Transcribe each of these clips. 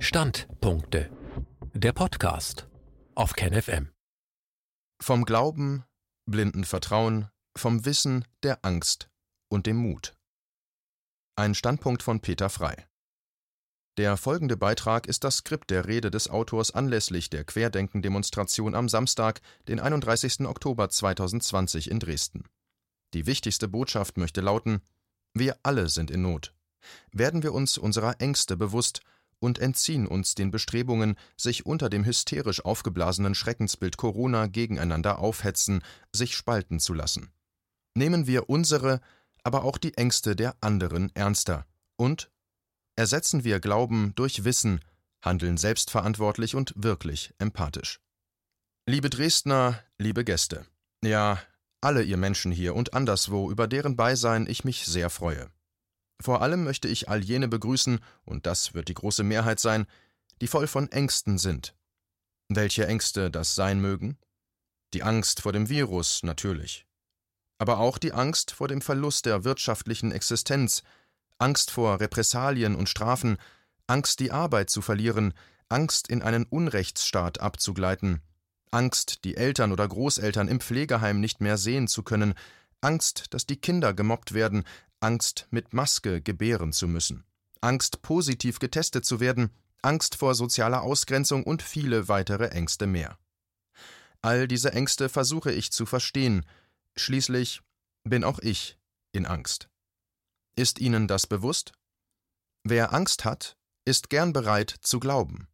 Standpunkte. Der Podcast auf KenFM. Vom Glauben, blinden Vertrauen, vom Wissen, der Angst und dem Mut. Ein Standpunkt von Peter Frei. Der folgende Beitrag ist das Skript der Rede des Autors anlässlich der Querdenken-Demonstration am Samstag, den 31. Oktober 2020 in Dresden. Die wichtigste Botschaft möchte lauten: Wir alle sind in Not. Werden wir uns unserer Ängste bewusst und entziehen uns den Bestrebungen, sich unter dem hysterisch aufgeblasenen Schreckensbild Corona gegeneinander aufhetzen, sich spalten zu lassen. Nehmen wir unsere, aber auch die Ängste der anderen ernster und ersetzen wir Glauben durch Wissen, handeln selbstverantwortlich und wirklich empathisch. Liebe Dresdner, liebe Gäste, ja, alle ihr Menschen hier und anderswo, über deren Beisein ich mich sehr freue. Vor allem möchte ich all jene begrüßen, und das wird die große Mehrheit sein, die voll von Ängsten sind. Welche Ängste das sein mögen? Die Angst vor dem Virus natürlich. Aber auch die Angst vor dem Verlust der wirtschaftlichen Existenz, Angst vor Repressalien und Strafen, Angst, die Arbeit zu verlieren, Angst, in einen Unrechtsstaat abzugleiten, Angst, die Eltern oder Großeltern im Pflegeheim nicht mehr sehen zu können, Angst, dass die Kinder gemobbt werden, Angst, mit Maske gebären zu müssen, Angst, positiv getestet zu werden, Angst vor sozialer Ausgrenzung und viele weitere Ängste mehr. All diese Ängste versuche ich zu verstehen, schließlich bin auch ich in Angst. Ist Ihnen das bewusst? Wer Angst hat, ist gern bereit zu glauben.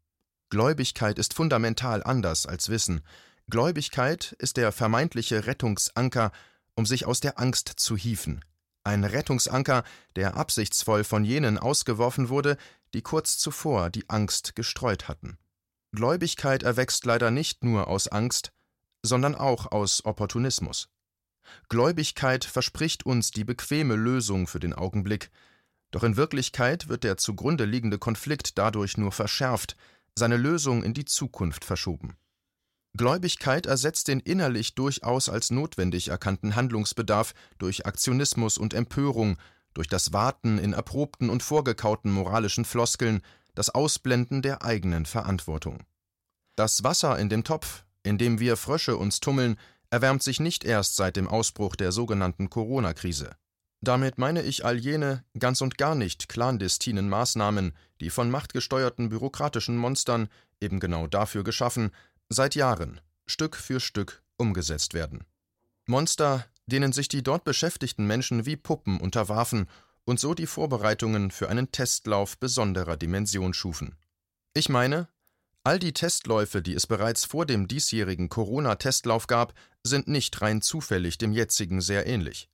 Gläubigkeit ist fundamental anders als Wissen. Gläubigkeit ist der vermeintliche Rettungsanker, um sich aus der Angst zu hieven, ein Rettungsanker, der absichtsvoll von jenen ausgeworfen wurde, die kurz zuvor die Angst gestreut hatten. Gläubigkeit erwächst leider nicht nur aus Angst, sondern auch aus Opportunismus. Gläubigkeit verspricht uns die bequeme Lösung für den Augenblick, doch in Wirklichkeit wird der zugrunde liegende Konflikt dadurch nur verschärft, seine Lösung in die Zukunft verschoben. Gläubigkeit ersetzt den innerlich durchaus als notwendig erkannten Handlungsbedarf durch Aktionismus und Empörung, durch das Warten in erprobten und vorgekauten moralischen Floskeln, das Ausblenden der eigenen Verantwortung. Das Wasser in dem Topf, in dem wir Frösche uns tummeln, erwärmt sich nicht erst seit dem Ausbruch der sogenannten Corona-Krise. Damit meine ich all jene ganz und gar nicht clandestinen Maßnahmen, die von machtgesteuerten bürokratischen Monstern, eben genau dafür geschaffen, seit Jahren Stück für Stück umgesetzt werden. Monster, denen sich die dort beschäftigten Menschen wie Puppen unterwarfen und so die Vorbereitungen für einen Testlauf besonderer Dimension schufen. Ich meine, all die Testläufe, die es bereits vor dem diesjährigen Corona-Testlauf gab, sind nicht rein zufällig dem jetzigen sehr ähnlich.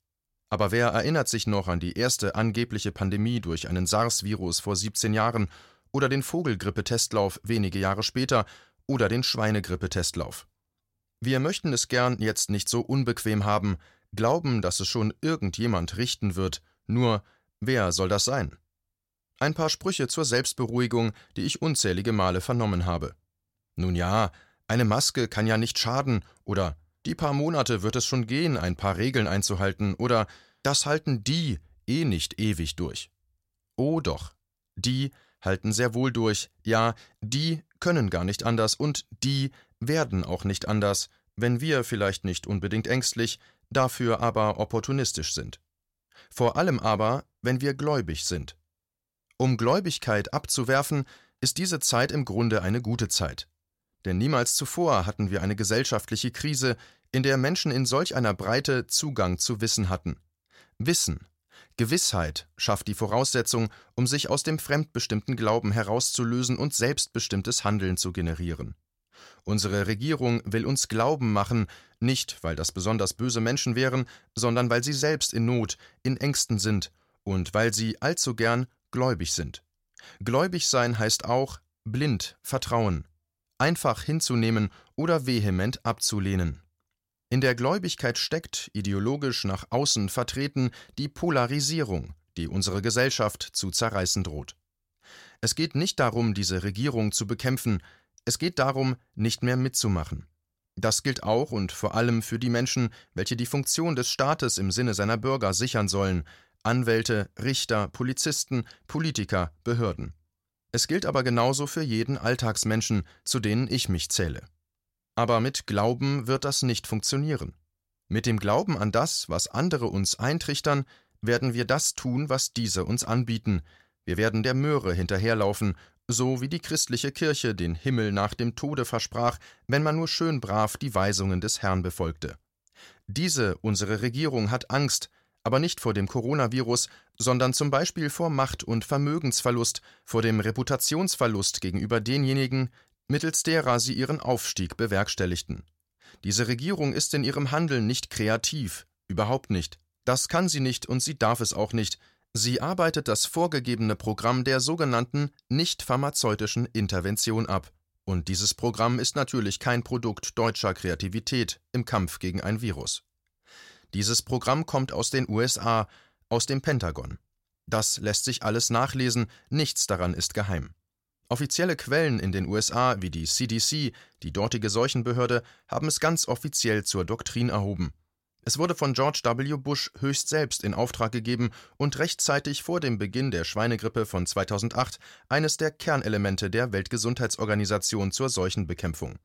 Aber wer erinnert sich noch an die erste angebliche Pandemie durch einen SARS-Virus vor 17 Jahren oder den Vogelgrippe-Testlauf wenige Jahre später oder den Schweinegrippe-Testlauf. Wir möchten es gern jetzt nicht so unbequem haben, glauben, dass es schon irgendjemand richten wird, nur wer soll das sein? Ein paar Sprüche zur Selbstberuhigung, die ich unzählige Male vernommen habe. Nun ja, eine Maske kann ja nicht schaden oder die paar Monate wird es schon gehen, ein paar Regeln einzuhalten oder das halten die eh nicht ewig durch. Oh doch, die halten sehr wohl durch, ja, die können gar nicht anders und die werden auch nicht anders, wenn wir vielleicht nicht unbedingt ängstlich, dafür aber opportunistisch sind. Vor allem aber, wenn wir gläubig sind. Um Gläubigkeit abzuwerfen, ist diese Zeit im Grunde eine gute Zeit. Denn niemals zuvor hatten wir eine gesellschaftliche Krise, in der Menschen in solch einer Breite Zugang zu Wissen hatten. Wissen, Gewissheit schafft die Voraussetzung, um sich aus dem fremdbestimmten Glauben herauszulösen und selbstbestimmtes Handeln zu generieren. Unsere Regierung will uns Glauben machen, nicht weil das besonders böse Menschen wären, sondern weil sie selbst in Not, in Ängsten sind und weil sie allzu gern gläubig sind. Gläubig sein heißt auch blind vertrauen, einfach hinzunehmen oder vehement abzulehnen. In der Gläubigkeit steckt, ideologisch nach außen vertreten, die Polarisierung, die unsere Gesellschaft zu zerreißen droht. Es geht nicht darum, diese Regierung zu bekämpfen, es geht darum, nicht mehr mitzumachen. Das gilt auch und vor allem für die Menschen, welche die Funktion des Staates im Sinne seiner Bürger sichern sollen Anwälte, Richter, Polizisten, Politiker, Behörden. Es gilt aber genauso für jeden Alltagsmenschen, zu denen ich mich zähle. Aber mit Glauben wird das nicht funktionieren. Mit dem Glauben an das, was andere uns eintrichtern, werden wir das tun, was diese uns anbieten. Wir werden der Möhre hinterherlaufen, so wie die christliche Kirche den Himmel nach dem Tode versprach, wenn man nur schön brav die Weisungen des Herrn befolgte. Diese, unsere Regierung, hat Angst, aber nicht vor dem Coronavirus, sondern zum Beispiel vor Macht- und Vermögensverlust, vor dem Reputationsverlust gegenüber denjenigen, mittels derer sie ihren Aufstieg bewerkstelligten. Diese Regierung ist in ihrem Handeln nicht kreativ, überhaupt nicht. Das kann sie nicht und sie darf es auch nicht. Sie arbeitet das vorgegebene Programm der sogenannten nicht pharmazeutischen Intervention ab. Und dieses Programm ist natürlich kein Produkt deutscher Kreativität im Kampf gegen ein Virus. Dieses Programm kommt aus den USA, aus dem Pentagon. Das lässt sich alles nachlesen, nichts daran ist geheim. Offizielle Quellen in den USA wie die CDC, die dortige Seuchenbehörde, haben es ganz offiziell zur Doktrin erhoben. Es wurde von George W. Bush höchst selbst in Auftrag gegeben und rechtzeitig vor dem Beginn der Schweinegrippe von 2008 eines der Kernelemente der Weltgesundheitsorganisation zur Seuchenbekämpfung.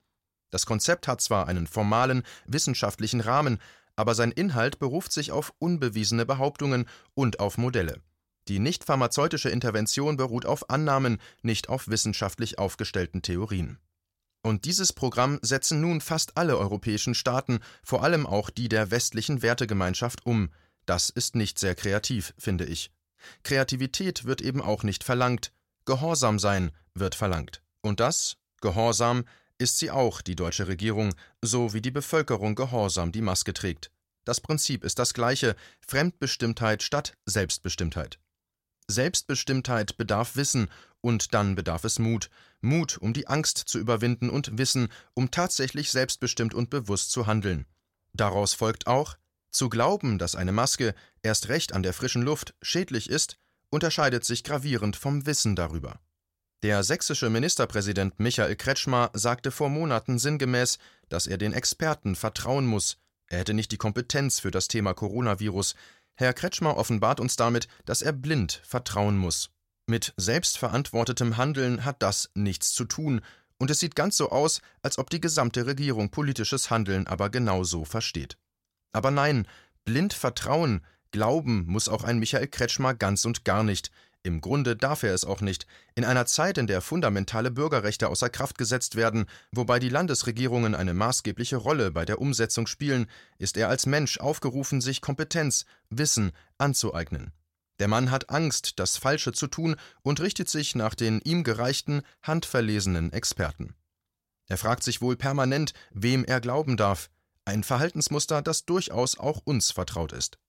Das Konzept hat zwar einen formalen, wissenschaftlichen Rahmen, aber sein Inhalt beruft sich auf unbewiesene Behauptungen und auf Modelle. Die nicht pharmazeutische Intervention beruht auf Annahmen, nicht auf wissenschaftlich aufgestellten Theorien. Und dieses Programm setzen nun fast alle europäischen Staaten, vor allem auch die der westlichen Wertegemeinschaft, um. Das ist nicht sehr kreativ, finde ich. Kreativität wird eben auch nicht verlangt. Gehorsam sein wird verlangt. Und das, Gehorsam, ist sie auch, die deutsche Regierung, so wie die Bevölkerung gehorsam die Maske trägt. Das Prinzip ist das gleiche Fremdbestimmtheit statt Selbstbestimmtheit. Selbstbestimmtheit bedarf Wissen, und dann bedarf es Mut. Mut, um die Angst zu überwinden und Wissen, um tatsächlich selbstbestimmt und bewusst zu handeln. Daraus folgt auch, zu glauben, dass eine Maske, erst recht an der frischen Luft, schädlich ist, unterscheidet sich gravierend vom Wissen darüber. Der sächsische Ministerpräsident Michael Kretschmer sagte vor Monaten sinngemäß, dass er den Experten vertrauen muss. Er hätte nicht die Kompetenz für das Thema Coronavirus. Herr Kretschmer offenbart uns damit, dass er blind vertrauen muss. Mit selbstverantwortetem Handeln hat das nichts zu tun, und es sieht ganz so aus, als ob die gesamte Regierung politisches Handeln aber genau so versteht. Aber nein, blind Vertrauen, Glauben muss auch ein Michael Kretschmer ganz und gar nicht. Im Grunde darf er es auch nicht. In einer Zeit, in der fundamentale Bürgerrechte außer Kraft gesetzt werden, wobei die Landesregierungen eine maßgebliche Rolle bei der Umsetzung spielen, ist er als Mensch aufgerufen, sich Kompetenz, Wissen anzueignen. Der Mann hat Angst, das Falsche zu tun und richtet sich nach den ihm gereichten, handverlesenen Experten. Er fragt sich wohl permanent, wem er glauben darf, ein Verhaltensmuster, das durchaus auch uns vertraut ist.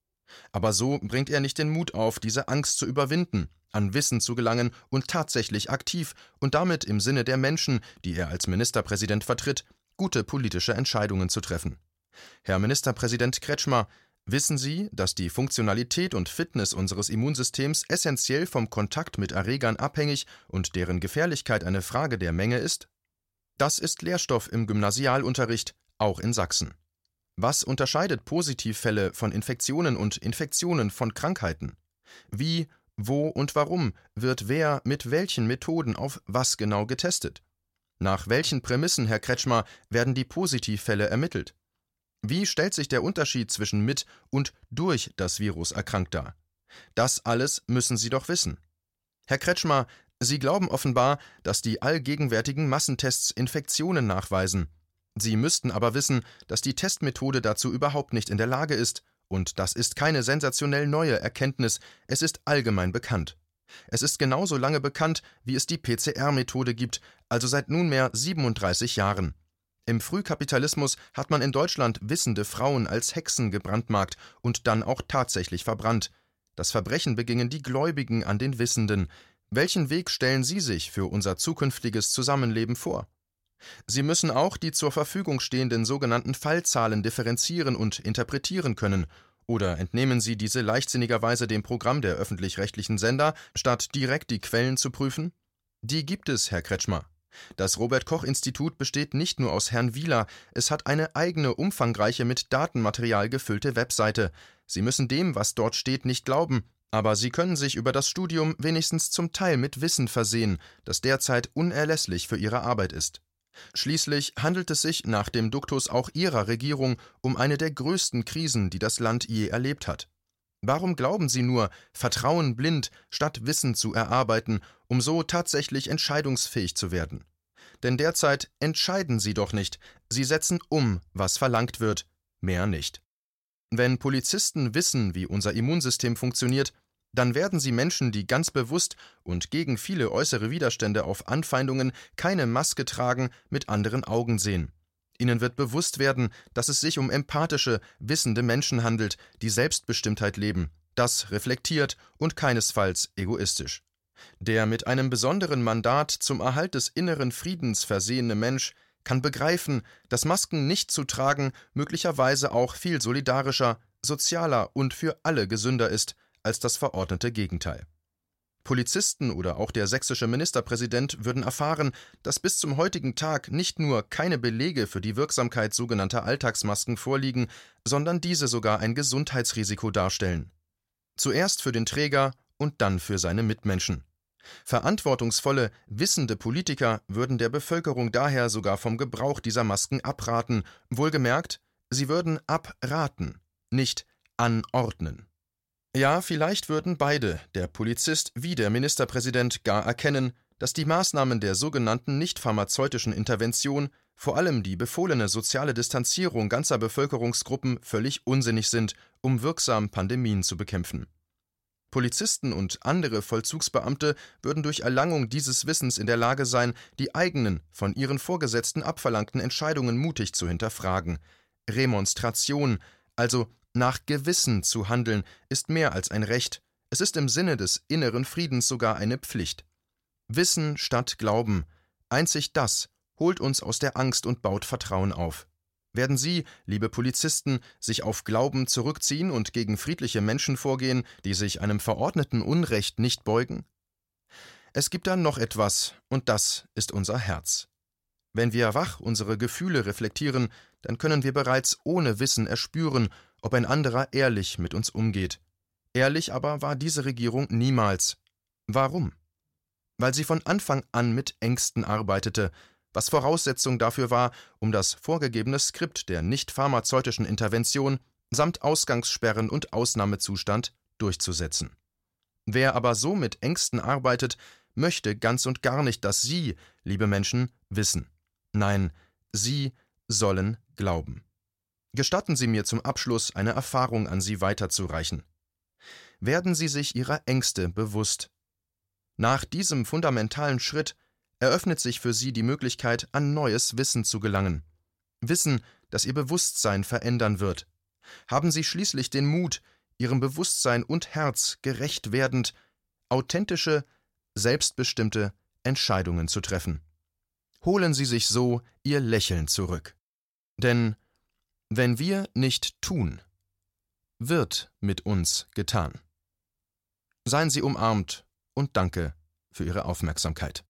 Aber so bringt er nicht den Mut auf, diese Angst zu überwinden, an Wissen zu gelangen und tatsächlich aktiv und damit im Sinne der Menschen, die er als Ministerpräsident vertritt, gute politische Entscheidungen zu treffen. Herr Ministerpräsident Kretschmer, wissen Sie, dass die Funktionalität und Fitness unseres Immunsystems essentiell vom Kontakt mit Erregern abhängig und deren Gefährlichkeit eine Frage der Menge ist? Das ist Lehrstoff im Gymnasialunterricht, auch in Sachsen. Was unterscheidet Positivfälle von Infektionen und Infektionen von Krankheiten? Wie, wo und warum wird wer mit welchen Methoden auf was genau getestet? Nach welchen Prämissen, Herr Kretschmer, werden die Positivfälle ermittelt? Wie stellt sich der Unterschied zwischen mit und durch das Virus erkrankt dar? Das alles müssen Sie doch wissen. Herr Kretschmer, Sie glauben offenbar, dass die allgegenwärtigen Massentests Infektionen nachweisen. Sie müssten aber wissen, dass die Testmethode dazu überhaupt nicht in der Lage ist, und das ist keine sensationell neue Erkenntnis, es ist allgemein bekannt. Es ist genauso lange bekannt, wie es die PCR-Methode gibt, also seit nunmehr 37 Jahren. Im Frühkapitalismus hat man in Deutschland wissende Frauen als Hexen gebrandmarkt und dann auch tatsächlich verbrannt. Das Verbrechen begingen die Gläubigen an den Wissenden. Welchen Weg stellen Sie sich für unser zukünftiges Zusammenleben vor? Sie müssen auch die zur Verfügung stehenden sogenannten Fallzahlen differenzieren und interpretieren können, oder entnehmen Sie diese leichtsinnigerweise dem Programm der öffentlich-rechtlichen Sender, statt direkt die Quellen zu prüfen? Die gibt es, Herr Kretschmer. Das Robert Koch Institut besteht nicht nur aus Herrn Wieler, es hat eine eigene umfangreiche mit Datenmaterial gefüllte Webseite. Sie müssen dem, was dort steht, nicht glauben, Aber sie können sich über das Studium wenigstens zum Teil mit Wissen versehen, das derzeit unerlässlich für ihre Arbeit ist. Schließlich handelt es sich nach dem Duktus auch ihrer Regierung um eine der größten Krisen, die das Land je erlebt hat. Warum glauben Sie nur, Vertrauen blind statt Wissen zu erarbeiten, um so tatsächlich entscheidungsfähig zu werden? Denn derzeit entscheiden Sie doch nicht, Sie setzen um, was verlangt wird, mehr nicht. Wenn Polizisten wissen, wie unser Immunsystem funktioniert, dann werden sie Menschen, die ganz bewusst und gegen viele äußere Widerstände auf Anfeindungen keine Maske tragen, mit anderen Augen sehen. Ihnen wird bewusst werden, dass es sich um empathische, wissende Menschen handelt, die Selbstbestimmtheit leben, das reflektiert und keinesfalls egoistisch. Der mit einem besonderen Mandat zum Erhalt des inneren Friedens versehene Mensch kann begreifen, dass Masken nicht zu tragen möglicherweise auch viel solidarischer, sozialer und für alle gesünder ist als das verordnete Gegenteil. Polizisten oder auch der sächsische Ministerpräsident würden erfahren, dass bis zum heutigen Tag nicht nur keine Belege für die Wirksamkeit sogenannter Alltagsmasken vorliegen, sondern diese sogar ein Gesundheitsrisiko darstellen. Zuerst für den Träger und dann für seine Mitmenschen. Verantwortungsvolle, wissende Politiker würden der Bevölkerung daher sogar vom Gebrauch dieser Masken abraten, wohlgemerkt, sie würden abraten, nicht anordnen. Ja, vielleicht würden beide, der Polizist wie der Ministerpräsident, gar erkennen, dass die Maßnahmen der sogenannten nicht pharmazeutischen Intervention, vor allem die befohlene soziale Distanzierung ganzer Bevölkerungsgruppen, völlig unsinnig sind, um wirksam Pandemien zu bekämpfen. Polizisten und andere Vollzugsbeamte würden durch Erlangung dieses Wissens in der Lage sein, die eigenen, von ihren Vorgesetzten abverlangten Entscheidungen mutig zu hinterfragen. Remonstration, also nach Gewissen zu handeln, ist mehr als ein Recht, es ist im Sinne des inneren Friedens sogar eine Pflicht. Wissen statt Glauben, einzig das holt uns aus der Angst und baut Vertrauen auf. Werden Sie, liebe Polizisten, sich auf Glauben zurückziehen und gegen friedliche Menschen vorgehen, die sich einem verordneten Unrecht nicht beugen? Es gibt da noch etwas, und das ist unser Herz. Wenn wir wach unsere Gefühle reflektieren, dann können wir bereits ohne Wissen erspüren, ob ein anderer ehrlich mit uns umgeht. Ehrlich aber war diese Regierung niemals. Warum? Weil sie von Anfang an mit Ängsten arbeitete, was Voraussetzung dafür war, um das vorgegebene Skript der nicht pharmazeutischen Intervention samt Ausgangssperren und Ausnahmezustand durchzusetzen. Wer aber so mit Ängsten arbeitet, möchte ganz und gar nicht, dass Sie, liebe Menschen, wissen. Nein, Sie sollen glauben. Gestatten Sie mir zum Abschluss eine Erfahrung an Sie weiterzureichen. Werden Sie sich Ihrer Ängste bewusst. Nach diesem fundamentalen Schritt eröffnet sich für sie die Möglichkeit, an neues Wissen zu gelangen. Wissen, das ihr Bewusstsein verändern wird. Haben sie schließlich den Mut, ihrem Bewusstsein und Herz gerecht werdend, authentische, selbstbestimmte Entscheidungen zu treffen. Holen Sie sich so Ihr Lächeln zurück. Denn wenn wir nicht tun, wird mit uns getan. Seien Sie umarmt und danke für Ihre Aufmerksamkeit.